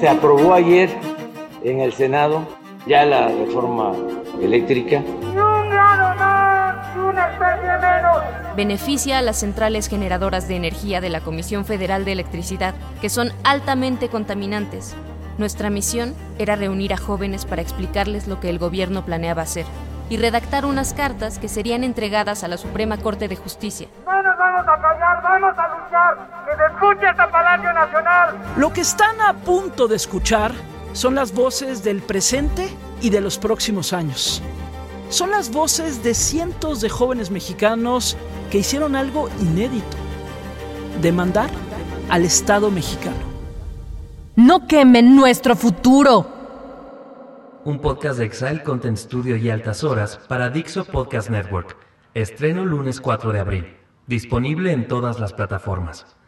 Se aprobó ayer en el Senado ya la reforma eléctrica. Beneficia a las centrales generadoras de energía de la Comisión Federal de Electricidad, que son altamente contaminantes. Nuestra misión era reunir a jóvenes para explicarles lo que el gobierno planeaba hacer y redactar unas cartas que serían entregadas a la Suprema Corte de Justicia. No nos vamos a callar, vamos a luchar, que Palacio Nacional. Lo que están a punto de escuchar son las voces del presente y de los próximos años. Son las voces de cientos de jóvenes mexicanos que hicieron algo inédito. Demandar al Estado mexicano. No quemen nuestro futuro. Un podcast de Exile Content Studio y Altas Horas para Dixo Podcast Network. Estreno lunes 4 de abril. Disponible en todas las plataformas.